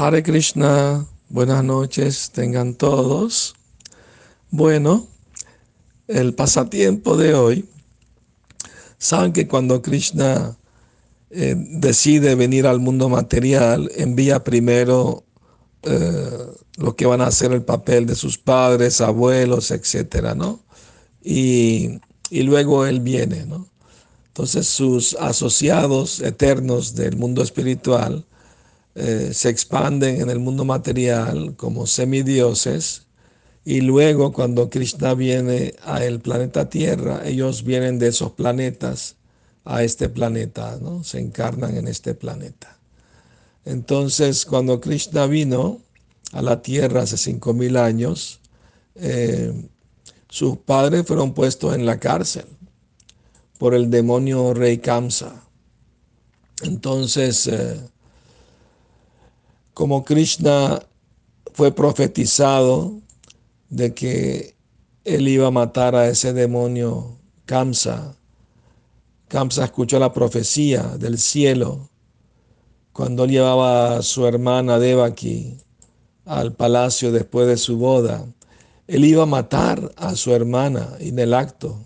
Hare Krishna, buenas noches, tengan todos. Bueno, el pasatiempo de hoy, saben que cuando Krishna eh, decide venir al mundo material, envía primero eh, lo que van a hacer el papel de sus padres, abuelos, etcétera, ¿no? Y, luego él viene, ¿no? Entonces sus asociados eternos del mundo espiritual eh, se expanden en el mundo material como semidioses y luego cuando Krishna viene al planeta Tierra, ellos vienen de esos planetas a este planeta, ¿no? Se encarnan en este planeta. Entonces, cuando Krishna vino a la Tierra hace 5.000 años, eh, sus padres fueron puestos en la cárcel por el demonio rey Kamsa. Entonces, eh, como Krishna fue profetizado de que él iba a matar a ese demonio Kamsa, Kamsa escuchó la profecía del cielo cuando llevaba a su hermana Devaki al palacio después de su boda. Él iba a matar a su hermana en el acto,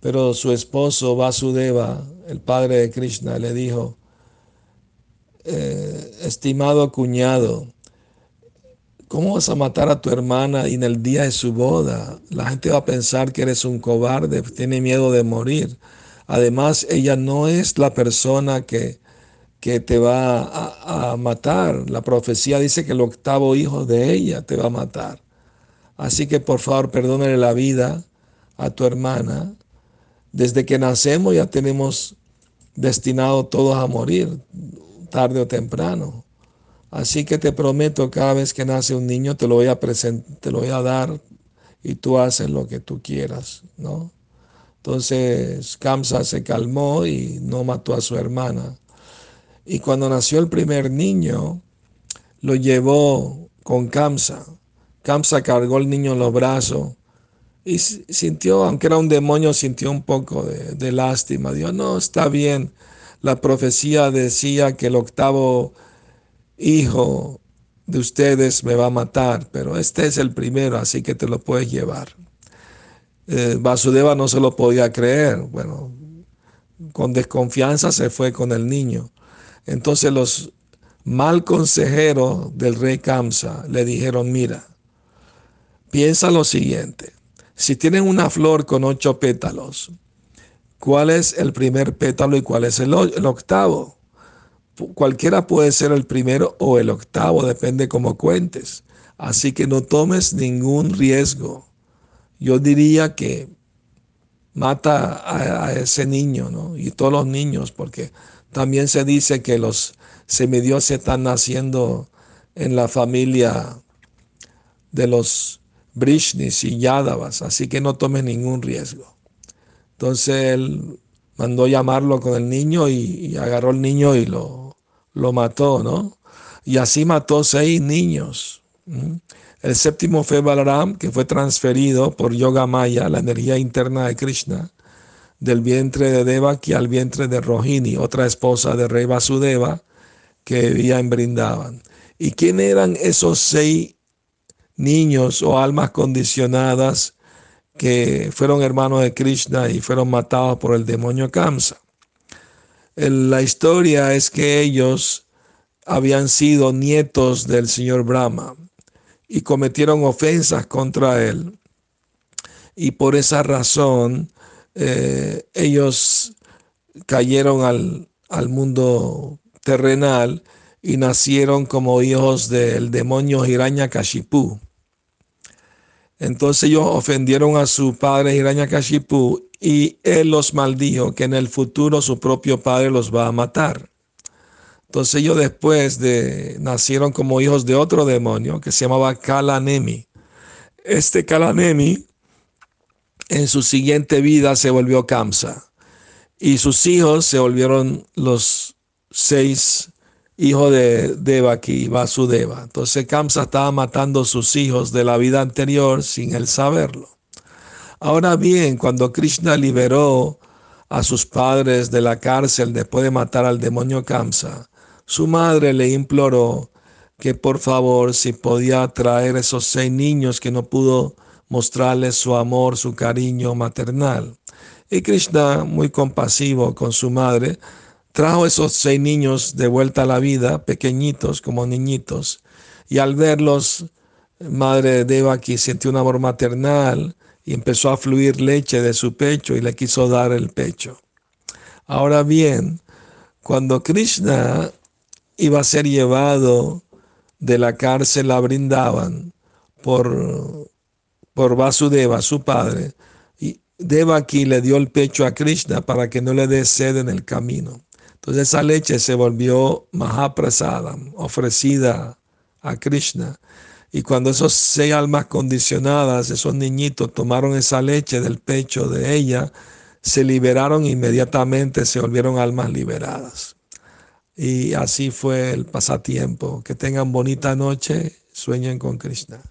pero su esposo Vasudeva, el padre de Krishna, le dijo, eh, estimado cuñado, ¿cómo vas a matar a tu hermana en el día de su boda? La gente va a pensar que eres un cobarde, tiene miedo de morir. Además, ella no es la persona que, que te va a, a, matar. La profecía dice que el octavo hijo de ella te va a matar. Así que por favor, perdónale la vida a tu hermana. Desde que nacemos ya tenemos destinado todos a morir, tarde o temprano. Así que te prometo, cada vez que nace un niño, te lo voy a te lo voy a dar y tú haces lo que tú quieras, ¿no? Entonces Kamsa se calmó y no mató a su hermana. Y cuando nació el primer niño, lo llevó con Kamsa. Kamsa cargó el niño en los brazos y sintió, aunque era un demonio, sintió un poco de, de lástima. Dijo, no, está bien. La profecía decía que el octavo hijo de ustedes me va a matar, pero este es el primero, así que te lo puedes llevar. Eh, Vasudeva no se lo podía creer. Bueno, con desconfianza se fue con el niño. Entonces los mal consejeros del rey Kamsa le dijeron, mira, piensa lo siguiente, si tienen una flor con ocho pétalos, ¿cuál es el primer pétalo y cuál es el, octavo? Cualquiera puede ser el primero o el octavo, depende cómo cuentes. Así que no tomes ningún riesgo yo diría que mata a, ese niño, ¿no? Y todos los niños, porque también se dice que los semidioses están naciendo en la familia de los Brishnis y Yadavas, así que no tome ningún riesgo. Entonces él mandó llamarlo con el niño y, agarró el niño y lo, lo mató, ¿no? Y así mató seis niños. El séptimo fue Balaram, que fue transferido por Yoga Maya, la energía interna de Krishna, del vientre de Devaki al vientre de Rohini, otra esposa de Rey Vasudeva, que vivía en Brindavan. ¿Y quién eran esos seis niños o almas condicionadas que fueron hermanos de Krishna y fueron matados por el demonio Kamsa? La historia es que ellos habían sido nietos del señor Brahma y cometieron ofensas contra él. Y por esa razón eh, ellos cayeron al, al mundo terrenal y nacieron como hijos del demonio Hiranyakashipu. Entonces ellos ofendieron a su padre Hiranyakashipu y él los maldijo que en el futuro su propio padre los va a matar. Entonces ellos después de nacieron como hijos de otro demonio que se llamaba Kalanemi. Este Kalanemi en su siguiente vida se volvió Kamsa y sus hijos se volvieron los seis hijos de Devaki Vasudeva. Entonces Kamsa estaba matando a sus hijos de la vida anterior sin él saberlo. Ahora bien, cuando Krishna liberó a sus padres de la cárcel después de matar al demonio Kamsa, su madre le imploró que por favor si podía traer esos seis niños que no pudo mostrarles su amor, su cariño maternal. Y Krishna, muy compasivo con su madre, trajo esos seis niños de vuelta a la vida, pequeñitos como niñitos, y al verlos, madre de Devaki sintió un amor maternal y empezó a fluir leche de su pecho y le quiso dar el pecho. Ahora bien, cuando Krishna iba a ser llevado de la cárcel a Brindavan por, por Vasudeva, su padre, y Devaki le dio el pecho a Krishna para que no le dé sed en el camino. Entonces esa leche se volvió Mahaprasadam, ofrecida a Krishna. Y cuando esos seis almas condicionadas, esos niñitos, tomaron esa leche del pecho de ella, se liberaron inmediatamente, se volvieron almas liberadas. Y así fue el pasatiempo. Que tengan bonita noche, sueñen con Krishna.